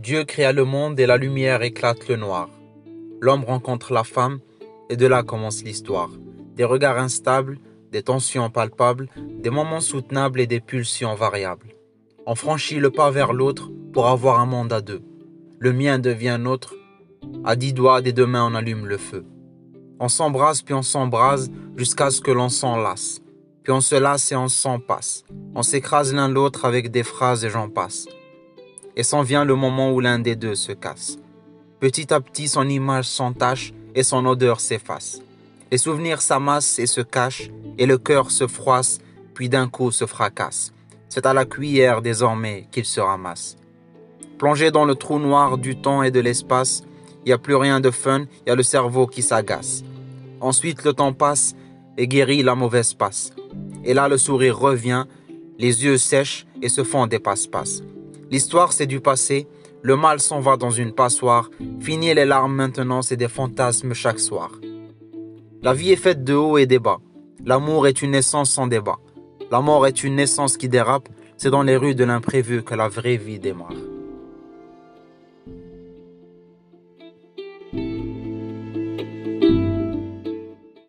Dieu créa le monde et la lumière éclate le noir. L'homme rencontre la femme et de là commence l'histoire. Des regards instables, des tensions palpables, des moments soutenables et des pulsions variables. On franchit le pas vers l'autre pour avoir un monde à deux. Le mien devient nôtre. À dix doigts des deux mains on allume le feu. On s'embrasse puis on s'embrase jusqu'à ce que l'on s'en lasse. Puis on se lasse et on s'en passe. On s'écrase l'un l'autre avec des phrases et j'en passe. Et s'en vient le moment où l'un des deux se casse. Petit à petit son image s'entache et son odeur s'efface. Les souvenirs s'amassent et se cachent, et le cœur se froisse, puis d'un coup se fracasse. C'est à la cuillère désormais qu'il se ramasse. Plongé dans le trou noir du temps et de l'espace, il n'y a plus rien de fun, il y a le cerveau qui s'agace. Ensuite le temps passe et guérit la mauvaise passe. Et là le sourire revient, les yeux sèchent et se font des passe-passe. L'histoire c'est du passé, le mal s'en va dans une passoire, fini les larmes maintenant c'est des fantasmes chaque soir. La vie est faite de hauts et des bas. L'amour est une naissance sans débat. La mort est une naissance qui dérape. C'est dans les rues de l'imprévu que la vraie vie démarre.